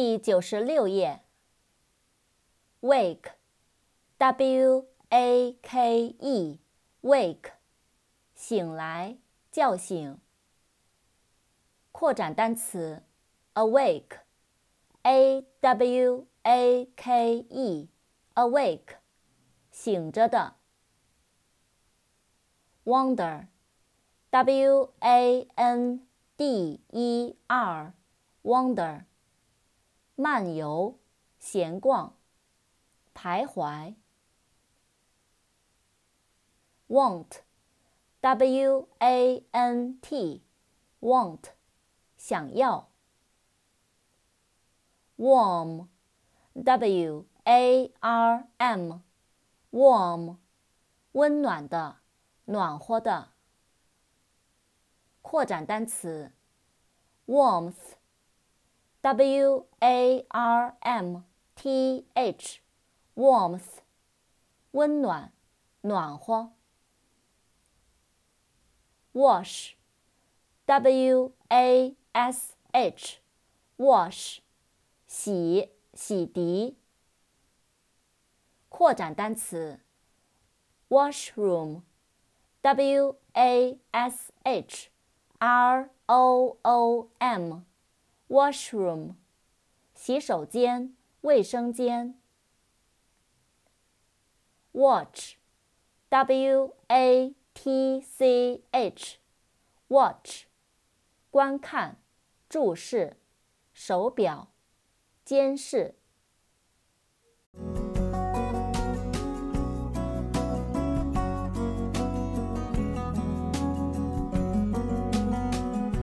第九十六页。wake，w a k e，wake，醒来，叫醒。扩展单词，awake，a w a k e，awake，醒着的。wonder，w a n d e r，wonder。漫游、闲逛、徘徊。want，w a n t，want，想要。warm，w a r m，warm，温暖的、暖和的。扩展单词，warmth。W A R M T H，warmth，温暖，暖和。Wash，W A S H，wash，洗，洗涤。扩展单词，washroom，W A S H R O O M。 Washroom，洗手间、卫生间。Watch，W A T C H，watch，观看、注视、手表、监视。